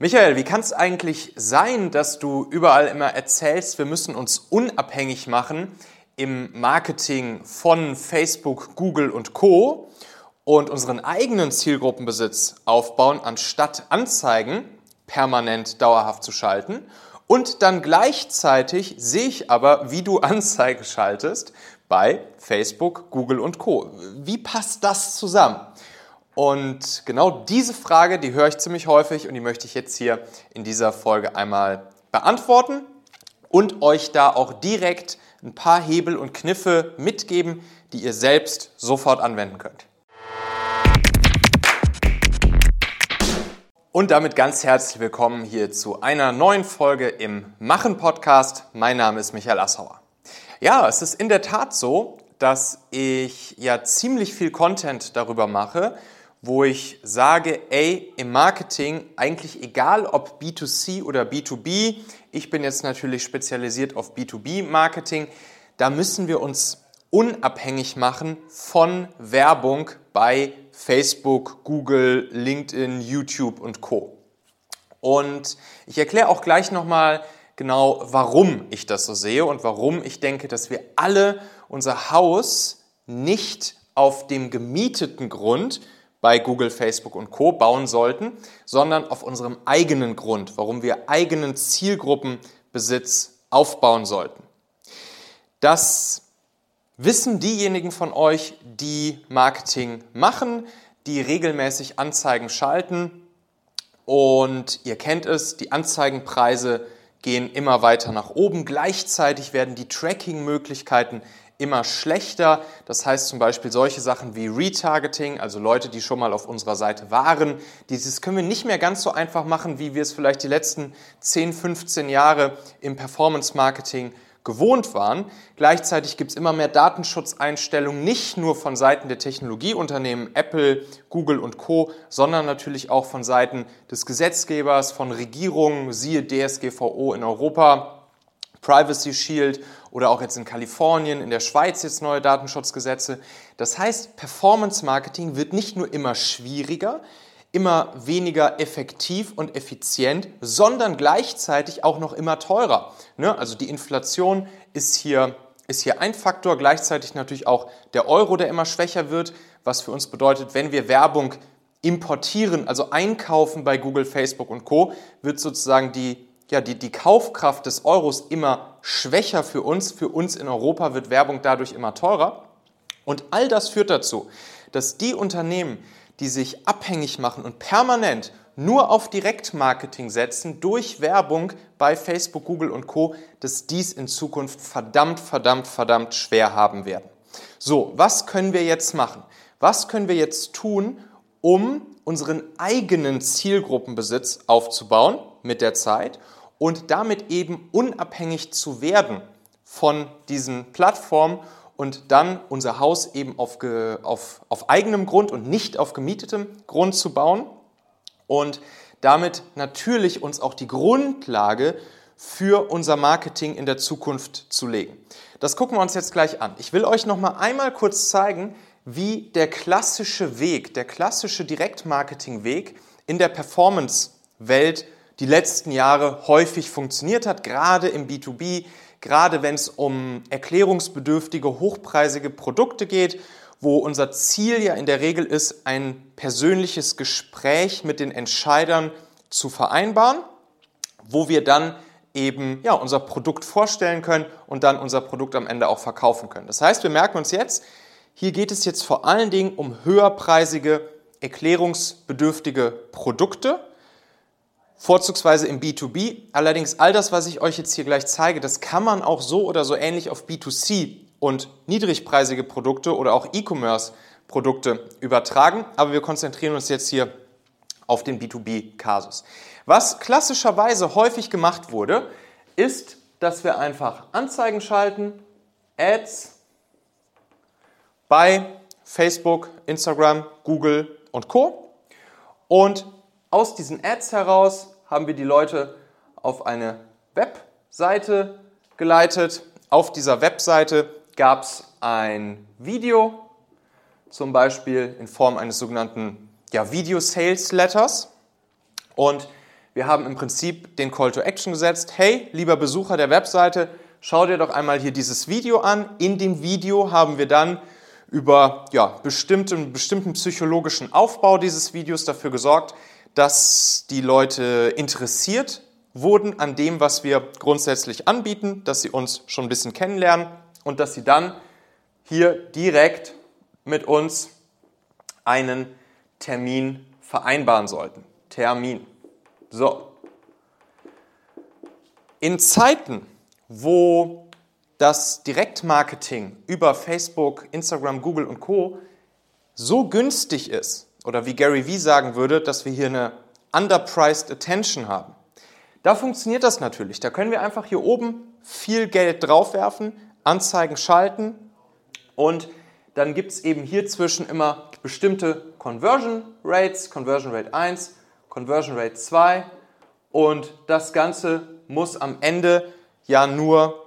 Michael, wie kann es eigentlich sein, dass du überall immer erzählst, wir müssen uns unabhängig machen im Marketing von Facebook, Google und Co und unseren eigenen Zielgruppenbesitz aufbauen, anstatt Anzeigen permanent dauerhaft zu schalten? Und dann gleichzeitig sehe ich aber, wie du Anzeigen schaltest bei Facebook, Google und Co. Wie passt das zusammen? Und genau diese Frage, die höre ich ziemlich häufig und die möchte ich jetzt hier in dieser Folge einmal beantworten und euch da auch direkt ein paar Hebel und Kniffe mitgeben, die ihr selbst sofort anwenden könnt. Und damit ganz herzlich willkommen hier zu einer neuen Folge im Machen Podcast. Mein Name ist Michael Assauer. Ja, es ist in der Tat so, dass ich ja ziemlich viel Content darüber mache, wo ich sage, ey, im Marketing eigentlich egal ob B2C oder B2B, ich bin jetzt natürlich spezialisiert auf B2B-Marketing, da müssen wir uns unabhängig machen von Werbung bei Facebook, Google, LinkedIn, YouTube und Co. Und ich erkläre auch gleich nochmal genau, warum ich das so sehe und warum ich denke, dass wir alle unser Haus nicht auf dem gemieteten Grund, bei Google, Facebook und Co bauen sollten, sondern auf unserem eigenen Grund, warum wir eigenen Zielgruppenbesitz aufbauen sollten. Das wissen diejenigen von euch, die Marketing machen, die regelmäßig Anzeigen schalten. Und ihr kennt es, die Anzeigenpreise gehen immer weiter nach oben. Gleichzeitig werden die Tracking-Möglichkeiten immer schlechter. Das heißt zum Beispiel solche Sachen wie Retargeting, also Leute, die schon mal auf unserer Seite waren. Dieses können wir nicht mehr ganz so einfach machen, wie wir es vielleicht die letzten 10, 15 Jahre im Performance Marketing gewohnt waren. Gleichzeitig gibt es immer mehr Datenschutzeinstellungen, nicht nur von Seiten der Technologieunternehmen Apple, Google und Co, sondern natürlich auch von Seiten des Gesetzgebers, von Regierungen, siehe DSGVO in Europa, Privacy Shield oder auch jetzt in Kalifornien, in der Schweiz jetzt neue Datenschutzgesetze. Das heißt, Performance Marketing wird nicht nur immer schwieriger, immer weniger effektiv und effizient, sondern gleichzeitig auch noch immer teurer. Ne? Also die Inflation ist hier, ist hier ein Faktor, gleichzeitig natürlich auch der Euro, der immer schwächer wird, was für uns bedeutet, wenn wir Werbung importieren, also einkaufen bei Google, Facebook und Co, wird sozusagen die ja, die, die Kaufkraft des Euros immer schwächer für uns. Für uns in Europa wird Werbung dadurch immer teurer. Und all das führt dazu, dass die Unternehmen, die sich abhängig machen und permanent nur auf Direktmarketing setzen durch Werbung bei Facebook, Google und Co, dass dies in Zukunft verdammt, verdammt, verdammt schwer haben werden. So, was können wir jetzt machen? Was können wir jetzt tun, um unseren eigenen Zielgruppenbesitz aufzubauen mit der Zeit und damit eben unabhängig zu werden von diesen Plattformen und dann unser Haus eben auf, auf, auf eigenem Grund und nicht auf gemietetem Grund zu bauen und damit natürlich uns auch die Grundlage für unser Marketing in der Zukunft zu legen. Das gucken wir uns jetzt gleich an. Ich will euch noch mal einmal kurz zeigen, wie der klassische Weg, der klassische Direktmarketing-Weg in der Performance-Welt die letzten Jahre häufig funktioniert hat, gerade im B2B, gerade wenn es um erklärungsbedürftige, hochpreisige Produkte geht, wo unser Ziel ja in der Regel ist, ein persönliches Gespräch mit den Entscheidern zu vereinbaren, wo wir dann eben ja, unser Produkt vorstellen können und dann unser Produkt am Ende auch verkaufen können. Das heißt, wir merken uns jetzt, hier geht es jetzt vor allen Dingen um höherpreisige, erklärungsbedürftige Produkte vorzugsweise im B2B. Allerdings all das, was ich euch jetzt hier gleich zeige, das kann man auch so oder so ähnlich auf B2C und niedrigpreisige Produkte oder auch E-Commerce-Produkte übertragen. Aber wir konzentrieren uns jetzt hier auf den B2B-Kasus. Was klassischerweise häufig gemacht wurde, ist, dass wir einfach Anzeigen schalten, Ads bei Facebook, Instagram, Google und Co. Und aus diesen Ads heraus haben wir die Leute auf eine Webseite geleitet. Auf dieser Webseite gab es ein Video, zum Beispiel in Form eines sogenannten ja, Video Sales Letters. Und Wir haben im Prinzip den Call to Action gesetzt. Hey, lieber Besucher der Webseite, schau dir doch einmal hier dieses Video an. In dem Video haben wir dann über ja, bestimmten, bestimmten psychologischen Aufbau dieses Videos dafür gesorgt, dass die Leute interessiert wurden an dem, was wir grundsätzlich anbieten, dass sie uns schon ein bisschen kennenlernen und dass sie dann hier direkt mit uns einen Termin vereinbaren sollten. Termin. So. In Zeiten, wo das Direktmarketing über Facebook, Instagram, Google und Co so günstig ist, oder wie Gary Vee sagen würde, dass wir hier eine underpriced attention haben. Da funktioniert das natürlich. Da können wir einfach hier oben viel Geld draufwerfen, Anzeigen schalten und dann gibt es eben hier zwischen immer bestimmte Conversion Rates, Conversion Rate 1, Conversion Rate 2 und das Ganze muss am Ende ja nur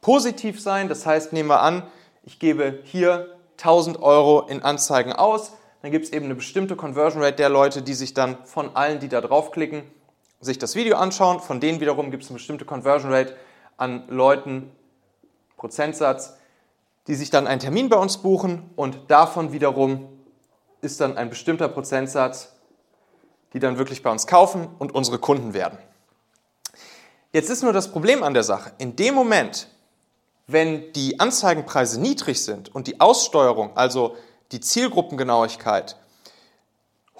positiv sein. Das heißt, nehmen wir an, ich gebe hier 1000 Euro in Anzeigen aus, dann gibt es eben eine bestimmte Conversion Rate der Leute, die sich dann von allen, die da draufklicken, sich das Video anschauen. Von denen wiederum gibt es eine bestimmte Conversion Rate an Leuten, Prozentsatz, die sich dann einen Termin bei uns buchen und davon wiederum ist dann ein bestimmter Prozentsatz, die dann wirklich bei uns kaufen und unsere Kunden werden. Jetzt ist nur das Problem an der Sache. In dem Moment, wenn die Anzeigenpreise niedrig sind und die Aussteuerung, also die Zielgruppengenauigkeit,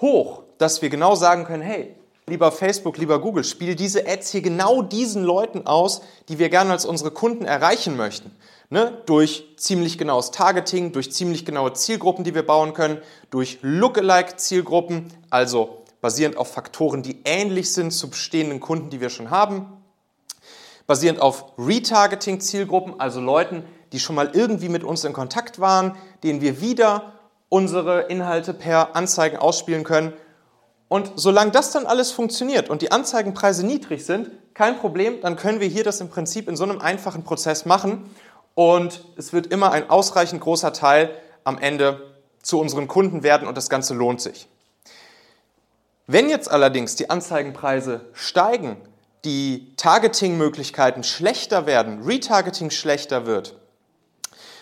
hoch, dass wir genau sagen können, hey, lieber Facebook, lieber Google, spiel diese Ads hier genau diesen Leuten aus, die wir gerne als unsere Kunden erreichen möchten. Ne? Durch ziemlich genaues Targeting, durch ziemlich genaue Zielgruppen, die wir bauen können, durch Lookalike-Zielgruppen, also basierend auf Faktoren, die ähnlich sind zu bestehenden Kunden, die wir schon haben, basierend auf Retargeting-Zielgruppen, also Leuten, die schon mal irgendwie mit uns in Kontakt waren, denen wir wieder unsere Inhalte per Anzeigen ausspielen können und solange das dann alles funktioniert und die Anzeigenpreise niedrig sind, kein Problem, dann können wir hier das im Prinzip in so einem einfachen Prozess machen und es wird immer ein ausreichend großer Teil am Ende zu unseren Kunden werden und das Ganze lohnt sich. Wenn jetzt allerdings die Anzeigenpreise steigen, die Targeting-Möglichkeiten schlechter werden, Retargeting schlechter wird,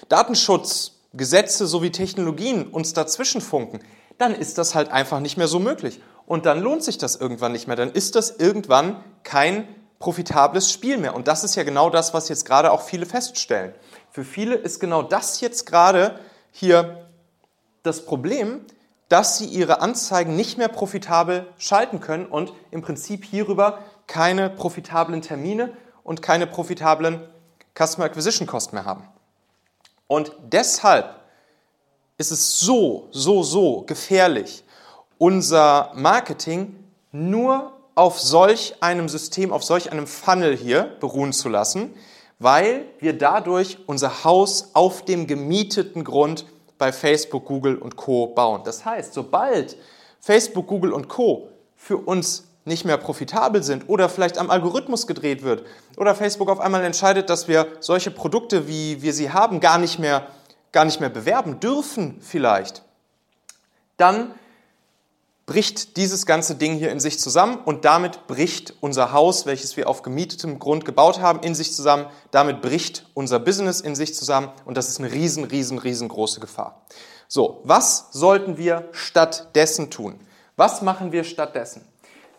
Datenschutz, Gesetze sowie Technologien uns dazwischen funken, dann ist das halt einfach nicht mehr so möglich und dann lohnt sich das irgendwann nicht mehr. Dann ist das irgendwann kein profitables Spiel mehr. Und das ist ja genau das, was jetzt gerade auch viele feststellen. Für viele ist genau das jetzt gerade hier das Problem, dass sie ihre Anzeigen nicht mehr profitabel schalten können und im Prinzip hierüber keine profitablen Termine und keine profitablen Customer Acquisition Cost mehr haben. Und deshalb ist es so, so, so gefährlich, unser Marketing nur auf solch einem System, auf solch einem Funnel hier beruhen zu lassen, weil wir dadurch unser Haus auf dem gemieteten Grund bei Facebook, Google und Co bauen. Das heißt, sobald Facebook, Google und Co für uns nicht mehr profitabel sind oder vielleicht am Algorithmus gedreht wird oder Facebook auf einmal entscheidet, dass wir solche Produkte, wie wir sie haben, gar nicht mehr, gar nicht mehr bewerben dürfen vielleicht, dann bricht dieses ganze Ding hier in sich zusammen und damit bricht unser Haus, welches wir auf gemietetem Grund gebaut haben, in sich zusammen. Damit bricht unser Business in sich zusammen und das ist eine riesen, riesen, riesengroße Gefahr. So, was sollten wir stattdessen tun? Was machen wir stattdessen?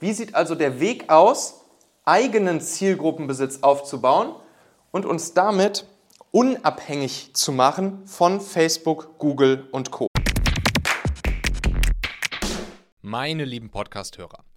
Wie sieht also der Weg aus, eigenen Zielgruppenbesitz aufzubauen und uns damit unabhängig zu machen von Facebook, Google und Co. Meine lieben Podcast-Hörer,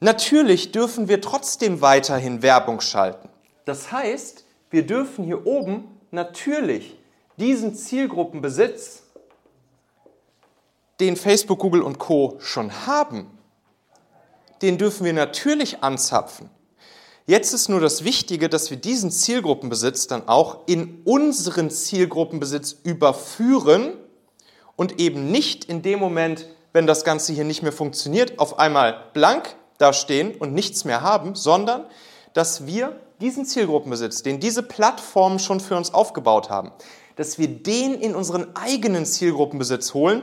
Natürlich dürfen wir trotzdem weiterhin Werbung schalten. Das heißt, wir dürfen hier oben natürlich diesen Zielgruppenbesitz, den Facebook, Google und Co schon haben, den dürfen wir natürlich anzapfen. Jetzt ist nur das Wichtige, dass wir diesen Zielgruppenbesitz dann auch in unseren Zielgruppenbesitz überführen und eben nicht in dem Moment, wenn das Ganze hier nicht mehr funktioniert, auf einmal blank da stehen und nichts mehr haben, sondern dass wir diesen Zielgruppenbesitz, den diese Plattformen schon für uns aufgebaut haben, dass wir den in unseren eigenen Zielgruppenbesitz holen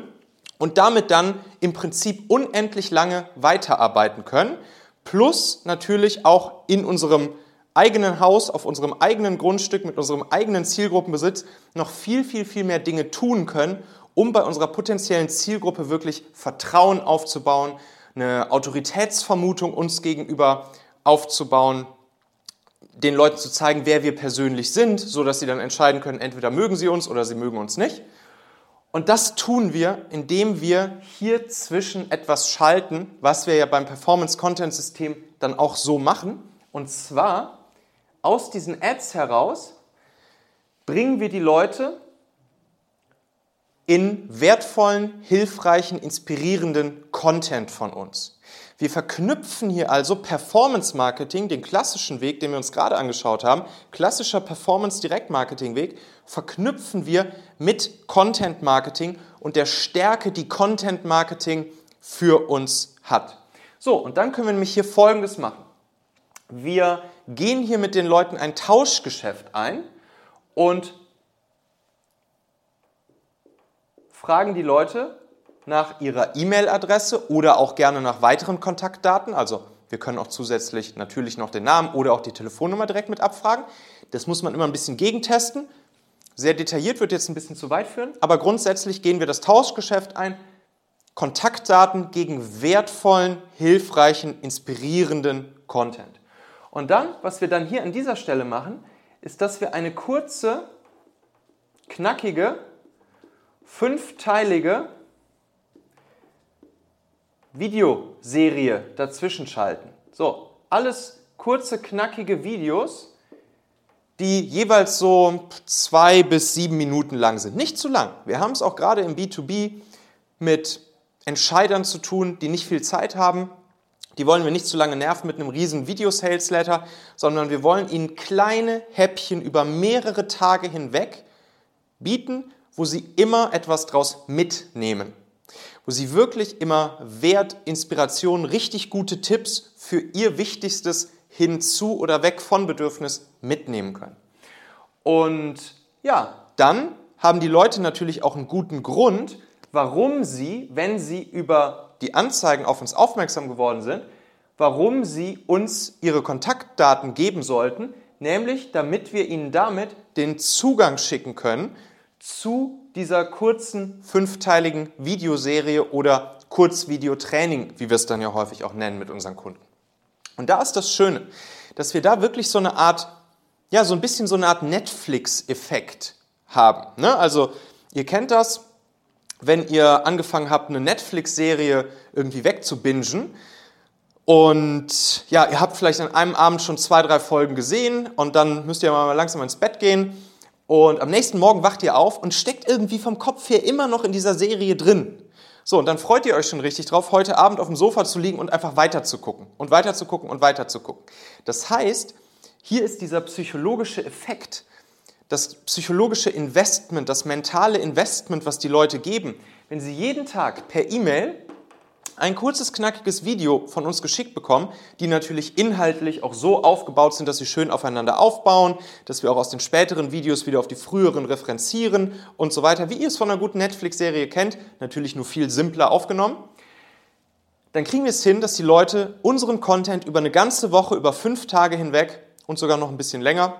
und damit dann im Prinzip unendlich lange weiterarbeiten können, plus natürlich auch in unserem eigenen Haus, auf unserem eigenen Grundstück, mit unserem eigenen Zielgruppenbesitz noch viel, viel, viel mehr Dinge tun können, um bei unserer potenziellen Zielgruppe wirklich Vertrauen aufzubauen, eine Autoritätsvermutung uns gegenüber aufzubauen, den Leuten zu zeigen, wer wir persönlich sind, so dass sie dann entscheiden können, entweder mögen sie uns oder sie mögen uns nicht. Und das tun wir, indem wir hier zwischen etwas schalten, was wir ja beim Performance Content System dann auch so machen. Und zwar aus diesen Ads heraus bringen wir die Leute in wertvollen, hilfreichen, inspirierenden Content von uns. Wir verknüpfen hier also Performance Marketing, den klassischen Weg, den wir uns gerade angeschaut haben, klassischer Performance Direct Marketing Weg, verknüpfen wir mit Content Marketing und der Stärke, die Content Marketing für uns hat. So, und dann können wir nämlich hier Folgendes machen. Wir gehen hier mit den Leuten ein Tauschgeschäft ein und fragen die Leute nach ihrer E-Mail-Adresse oder auch gerne nach weiteren Kontaktdaten. Also wir können auch zusätzlich natürlich noch den Namen oder auch die Telefonnummer direkt mit abfragen. Das muss man immer ein bisschen gegentesten. Sehr detailliert wird jetzt ein bisschen zu weit führen, aber grundsätzlich gehen wir das Tauschgeschäft ein. Kontaktdaten gegen wertvollen, hilfreichen, inspirierenden Content. Und dann, was wir dann hier an dieser Stelle machen, ist, dass wir eine kurze, knackige fünfteilige Videoserie dazwischen schalten. So, alles kurze, knackige Videos, die jeweils so zwei bis sieben Minuten lang sind. Nicht zu lang. Wir haben es auch gerade im B2B mit Entscheidern zu tun, die nicht viel Zeit haben. Die wollen wir nicht zu lange nerven mit einem riesen Video-Sales-Letter, sondern wir wollen ihnen kleine Häppchen über mehrere Tage hinweg bieten, wo sie immer etwas draus mitnehmen. Wo sie wirklich immer Wert, Inspiration, richtig gute Tipps für ihr wichtigstes hinzu oder weg von Bedürfnis mitnehmen können. Und ja, dann haben die Leute natürlich auch einen guten Grund, warum sie, wenn sie über die Anzeigen auf uns aufmerksam geworden sind, warum sie uns ihre Kontaktdaten geben sollten, nämlich damit wir ihnen damit den Zugang schicken können zu dieser kurzen fünfteiligen Videoserie oder Kurzvideotraining, wie wir es dann ja häufig auch nennen mit unseren Kunden. Und da ist das Schöne, dass wir da wirklich so eine Art, ja, so ein bisschen so eine Art Netflix-Effekt haben. Ne? Also, ihr kennt das, wenn ihr angefangen habt, eine Netflix-Serie irgendwie wegzubingen, und ja, ihr habt vielleicht an einem Abend schon zwei, drei Folgen gesehen und dann müsst ihr mal langsam ins Bett gehen und am nächsten Morgen wacht ihr auf und steckt irgendwie vom Kopf her immer noch in dieser Serie drin. So, und dann freut ihr euch schon richtig drauf, heute Abend auf dem Sofa zu liegen und einfach weiter zu gucken und weiter zu gucken und weiter zu gucken. Das heißt, hier ist dieser psychologische Effekt, das psychologische Investment, das mentale Investment, was die Leute geben. Wenn sie jeden Tag per E-Mail ein kurzes, knackiges Video von uns geschickt bekommen, die natürlich inhaltlich auch so aufgebaut sind, dass sie schön aufeinander aufbauen, dass wir auch aus den späteren Videos wieder auf die früheren referenzieren und so weiter, wie ihr es von einer guten Netflix-Serie kennt, natürlich nur viel simpler aufgenommen. dann kriegen wir es hin, dass die Leute unseren Content über eine ganze Woche, über fünf Tage hinweg und sogar noch ein bisschen länger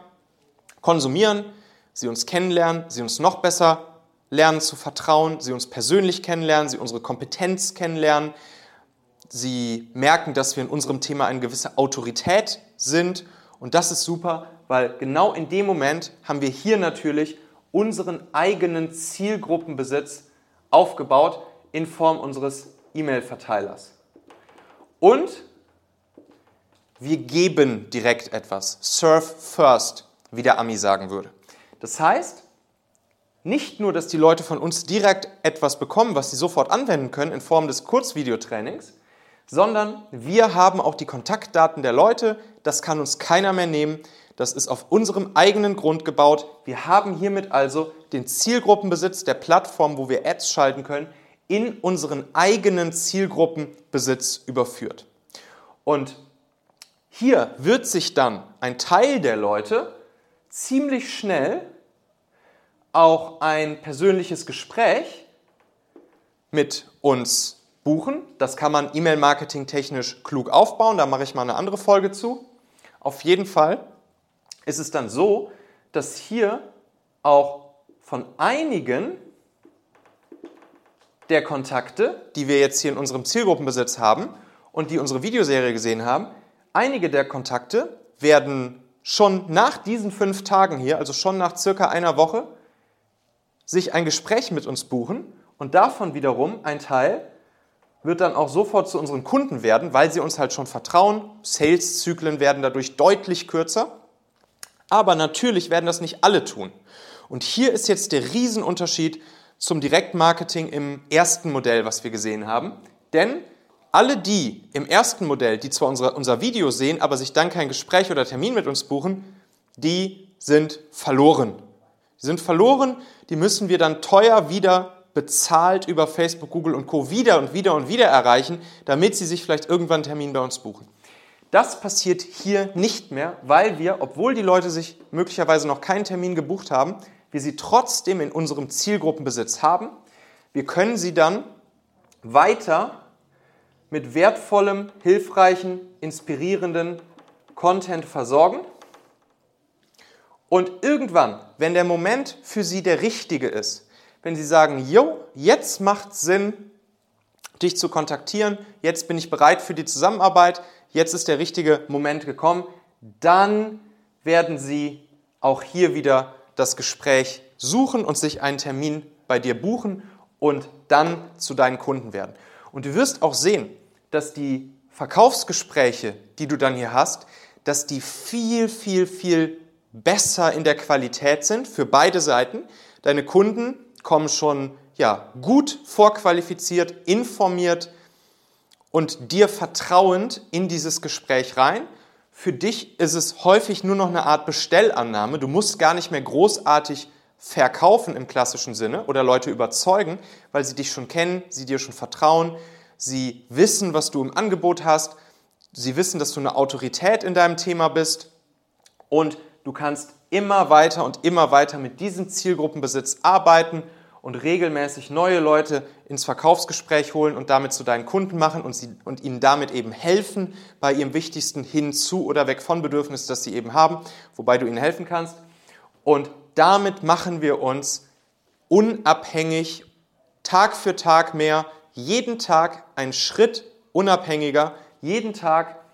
konsumieren, sie uns kennenlernen, sie uns noch besser lernen zu vertrauen, sie uns persönlich kennenlernen, sie unsere Kompetenz kennenlernen, sie merken, dass wir in unserem Thema eine gewisse Autorität sind und das ist super, weil genau in dem Moment haben wir hier natürlich unseren eigenen Zielgruppenbesitz aufgebaut in Form unseres E-Mail-Verteilers. Und wir geben direkt etwas. Serve first, wie der Ami sagen würde. Das heißt, nicht nur, dass die Leute von uns direkt etwas bekommen, was sie sofort anwenden können in Form des Kurzvideotrainings, sondern wir haben auch die Kontaktdaten der Leute. Das kann uns keiner mehr nehmen. Das ist auf unserem eigenen Grund gebaut. Wir haben hiermit also den Zielgruppenbesitz der Plattform, wo wir Ads schalten können, in unseren eigenen Zielgruppenbesitz überführt. Und hier wird sich dann ein Teil der Leute ziemlich schnell auch ein persönliches Gespräch mit uns buchen. Das kann man E-Mail-Marketing technisch klug aufbauen. Da mache ich mal eine andere Folge zu. Auf jeden Fall ist es dann so, dass hier auch von einigen der Kontakte, die wir jetzt hier in unserem Zielgruppenbesitz haben und die unsere Videoserie gesehen haben, einige der Kontakte werden schon nach diesen fünf Tagen hier, also schon nach circa einer Woche, sich ein Gespräch mit uns buchen und davon wiederum ein Teil wird dann auch sofort zu unseren Kunden werden, weil sie uns halt schon vertrauen. Sales-Zyklen werden dadurch deutlich kürzer. Aber natürlich werden das nicht alle tun. Und hier ist jetzt der Riesenunterschied zum Direktmarketing im ersten Modell, was wir gesehen haben. Denn alle die im ersten Modell, die zwar unser, unser Video sehen, aber sich dann kein Gespräch oder Termin mit uns buchen, die sind verloren. Die sind verloren, die müssen wir dann teuer wieder bezahlt über Facebook, Google und Co. wieder und wieder und wieder erreichen, damit sie sich vielleicht irgendwann einen Termin bei uns buchen. Das passiert hier nicht mehr, weil wir, obwohl die Leute sich möglicherweise noch keinen Termin gebucht haben, wir sie trotzdem in unserem Zielgruppenbesitz haben. Wir können sie dann weiter mit wertvollem, hilfreichen, inspirierenden Content versorgen. Und irgendwann, wenn der Moment für sie der richtige ist, wenn sie sagen, jo, jetzt macht Sinn, dich zu kontaktieren, jetzt bin ich bereit für die Zusammenarbeit, jetzt ist der richtige Moment gekommen, dann werden sie auch hier wieder das Gespräch suchen und sich einen Termin bei dir buchen und dann zu deinen Kunden werden. Und du wirst auch sehen, dass die Verkaufsgespräche, die du dann hier hast, dass die viel, viel, viel besser in der Qualität sind für beide Seiten. Deine Kunden kommen schon ja, gut vorqualifiziert, informiert und dir vertrauend in dieses Gespräch rein. Für dich ist es häufig nur noch eine Art Bestellannahme. Du musst gar nicht mehr großartig verkaufen im klassischen Sinne oder Leute überzeugen, weil sie dich schon kennen, sie dir schon vertrauen, sie wissen, was du im Angebot hast, sie wissen, dass du eine Autorität in deinem Thema bist und du kannst immer weiter und immer weiter mit diesem Zielgruppenbesitz arbeiten und regelmäßig neue Leute ins Verkaufsgespräch holen und damit zu deinen Kunden machen und, sie, und ihnen damit eben helfen bei ihrem wichtigsten Hinzu- oder Weg von Bedürfnis, das sie eben haben, wobei du ihnen helfen kannst. Und damit machen wir uns unabhängig, Tag für Tag mehr, jeden Tag einen Schritt unabhängiger, jeden Tag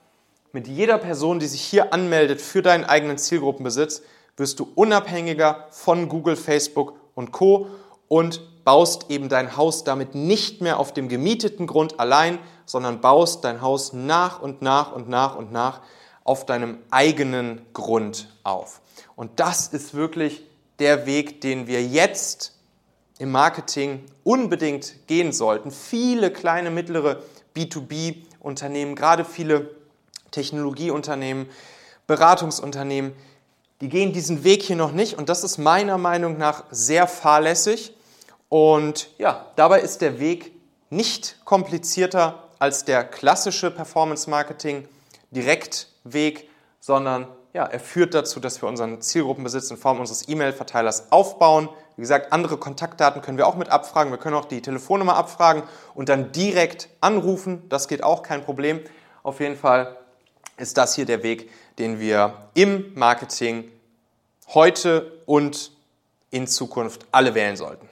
mit jeder Person, die sich hier anmeldet für deinen eigenen Zielgruppenbesitz, wirst du unabhängiger von Google, Facebook und Co und baust eben dein Haus damit nicht mehr auf dem gemieteten Grund allein, sondern baust dein Haus nach und nach und nach und nach auf deinem eigenen Grund auf. Und das ist wirklich der Weg, den wir jetzt im Marketing unbedingt gehen sollten. Viele kleine, mittlere B2B-Unternehmen, gerade viele Technologieunternehmen, Beratungsunternehmen, die gehen diesen Weg hier noch nicht und das ist meiner Meinung nach sehr fahrlässig. Und ja, dabei ist der Weg nicht komplizierter als der klassische Performance Marketing Direktweg, sondern ja, er führt dazu, dass wir unseren Zielgruppenbesitz in Form unseres E-Mail-Verteilers aufbauen. Wie gesagt, andere Kontaktdaten können wir auch mit abfragen. Wir können auch die Telefonnummer abfragen und dann direkt anrufen. Das geht auch kein Problem. Auf jeden Fall ist das hier der Weg, den wir im Marketing heute und in Zukunft alle wählen sollten.